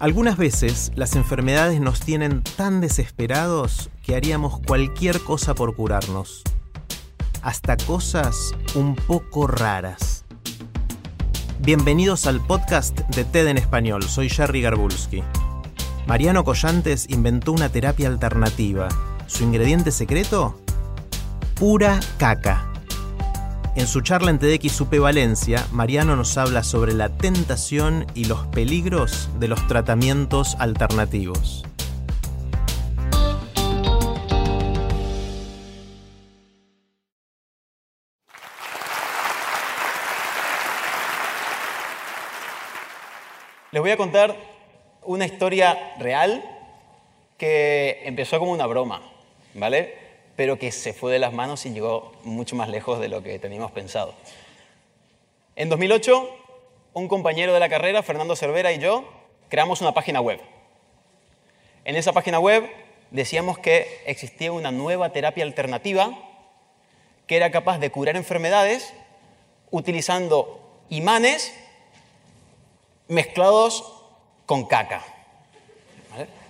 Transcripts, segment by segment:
Algunas veces las enfermedades nos tienen tan desesperados que haríamos cualquier cosa por curarnos. Hasta cosas un poco raras. Bienvenidos al podcast de TED en español, soy Jerry Garbulski. Mariano Collantes inventó una terapia alternativa. ¿Su ingrediente secreto? Pura caca. En su charla en TEDx UP Valencia, Mariano nos habla sobre la tentación y los peligros de los tratamientos alternativos. Les voy a contar una historia real que empezó como una broma, ¿vale? Pero que se fue de las manos y llegó mucho más lejos de lo que teníamos pensado. En 2008, un compañero de la carrera, Fernando Cervera y yo, creamos una página web. En esa página web decíamos que existía una nueva terapia alternativa que era capaz de curar enfermedades utilizando imanes mezclados con caca. ¿Vale?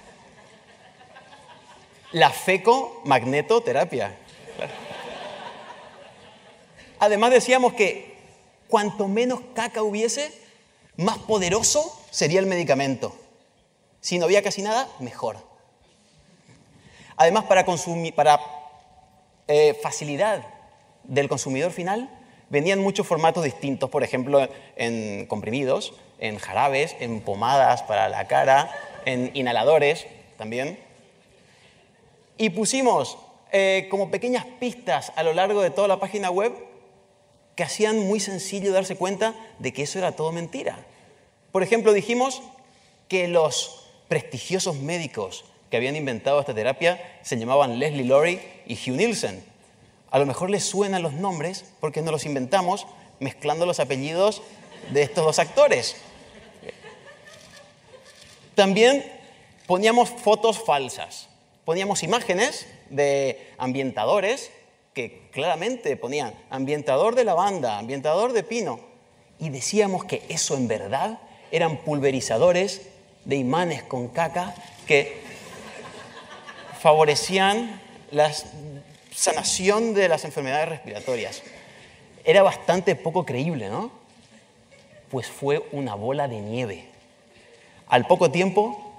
La fecomagnetoterapia. Además decíamos que cuanto menos caca hubiese, más poderoso sería el medicamento. Si no había casi nada, mejor. Además, para, para eh, facilidad del consumidor final, venían muchos formatos distintos, por ejemplo, en comprimidos, en jarabes, en pomadas para la cara, en inhaladores también. Y pusimos eh, como pequeñas pistas a lo largo de toda la página web que hacían muy sencillo darse cuenta de que eso era todo mentira. Por ejemplo, dijimos que los prestigiosos médicos que habían inventado esta terapia se llamaban Leslie Laurie y Hugh Nielsen. A lo mejor les suenan los nombres porque no los inventamos mezclando los apellidos de estos dos actores. También poníamos fotos falsas, poníamos imágenes de ambientadores que claramente ponían ambientador de lavanda, ambientador de pino, y decíamos que eso en verdad eran pulverizadores de imanes con caca que favorecían la sanación de las enfermedades respiratorias. Era bastante poco creíble, ¿no? Pues fue una bola de nieve. Al poco tiempo,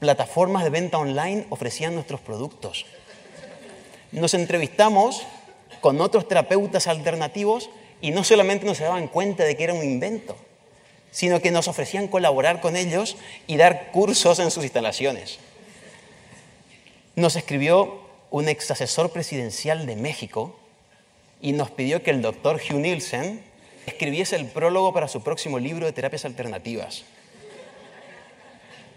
plataformas de venta online ofrecían nuestros productos. Nos entrevistamos con otros terapeutas alternativos y no solamente nos daban cuenta de que era un invento, sino que nos ofrecían colaborar con ellos y dar cursos en sus instalaciones. Nos escribió un ex asesor presidencial de México y nos pidió que el doctor Hugh Nielsen escribiese el prólogo para su próximo libro de terapias alternativas.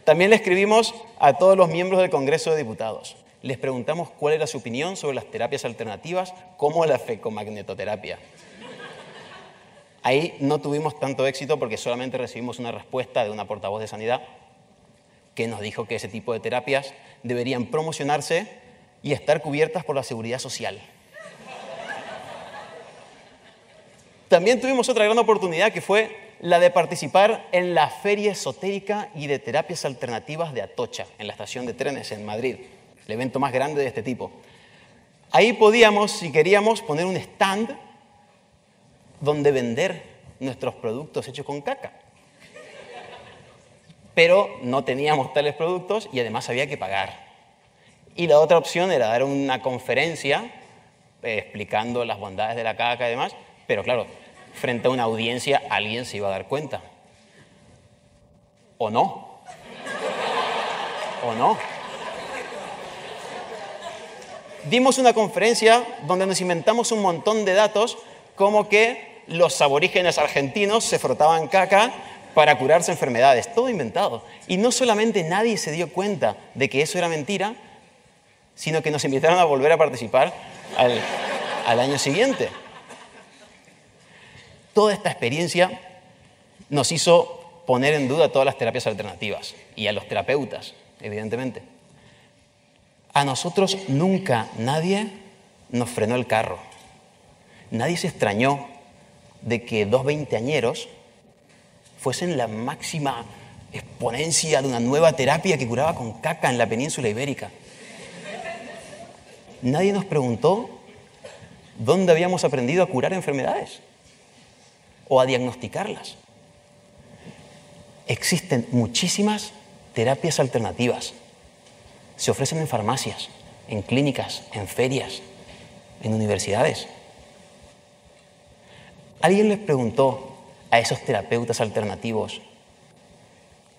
También le escribimos a todos los miembros del Congreso de Diputados. Les preguntamos cuál era su opinión sobre las terapias alternativas como la fecomagnetoterapia. Ahí no tuvimos tanto éxito porque solamente recibimos una respuesta de una portavoz de sanidad que nos dijo que ese tipo de terapias deberían promocionarse y estar cubiertas por la seguridad social. También tuvimos otra gran oportunidad que fue la de participar en la Feria Esotérica y de Terapias Alternativas de Atocha, en la estación de trenes en Madrid, el evento más grande de este tipo. Ahí podíamos, si queríamos, poner un stand donde vender nuestros productos hechos con caca. Pero no teníamos tales productos y además había que pagar. Y la otra opción era dar una conferencia eh, explicando las bondades de la caca y demás, pero claro, frente a una audiencia alguien se iba a dar cuenta. ¿O no? ¿O no? Dimos una conferencia donde nos inventamos un montón de datos como que los aborígenes argentinos se frotaban caca para curarse enfermedades, todo inventado. Y no solamente nadie se dio cuenta de que eso era mentira, sino que nos invitaron a volver a participar al, al año siguiente. Toda esta experiencia nos hizo poner en duda todas las terapias alternativas y a los terapeutas, evidentemente. A nosotros nunca nadie nos frenó el carro. Nadie se extrañó de que dos veinteañeros fuesen la máxima exponencia de una nueva terapia que curaba con caca en la península ibérica. Nadie nos preguntó dónde habíamos aprendido a curar enfermedades o a diagnosticarlas. Existen muchísimas terapias alternativas. Se ofrecen en farmacias, en clínicas, en ferias, en universidades. ¿Alguien les preguntó a esos terapeutas alternativos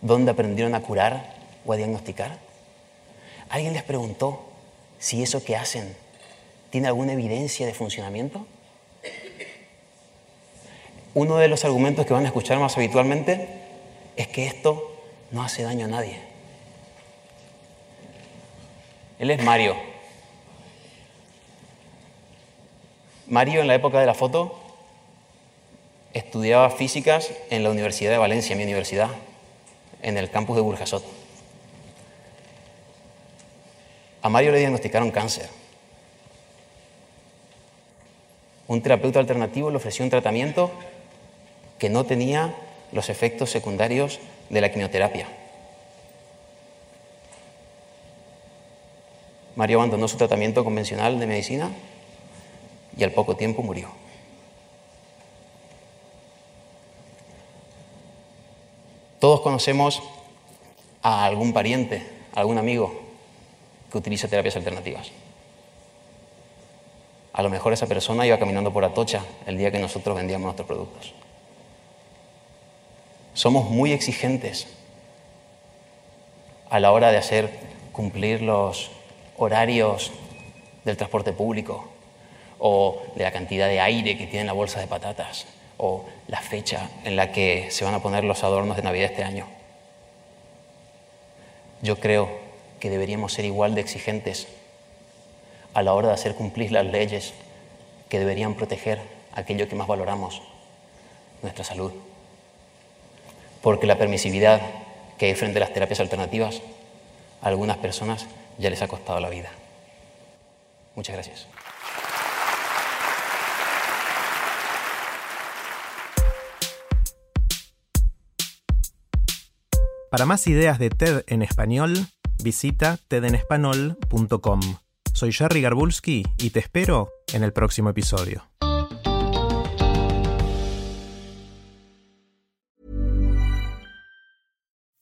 dónde aprendieron a curar o a diagnosticar? ¿Alguien les preguntó si eso que hacen tiene alguna evidencia de funcionamiento? Uno de los argumentos que van a escuchar más habitualmente es que esto no hace daño a nadie. Él es Mario. Mario en la época de la foto estudiaba físicas en la Universidad de Valencia, mi universidad, en el campus de Burjasot. A Mario le diagnosticaron cáncer. Un terapeuta alternativo le ofreció un tratamiento que no tenía los efectos secundarios de la quimioterapia. Mario abandonó su tratamiento convencional de medicina y al poco tiempo murió. Todos conocemos a algún pariente, a algún amigo que utiliza terapias alternativas. A lo mejor esa persona iba caminando por Atocha el día que nosotros vendíamos nuestros productos. Somos muy exigentes a la hora de hacer cumplir los horarios del transporte público o de la cantidad de aire que tiene la bolsa de patatas o la fecha en la que se van a poner los adornos de Navidad este año. Yo creo que deberíamos ser igual de exigentes a la hora de hacer cumplir las leyes que deberían proteger aquello que más valoramos, nuestra salud. Porque la permisividad que hay frente a las terapias alternativas a algunas personas ya les ha costado la vida. Muchas gracias. Para más ideas de TED en español, visita tedenespanol.com. Soy Jerry Garbulski y te espero en el próximo episodio.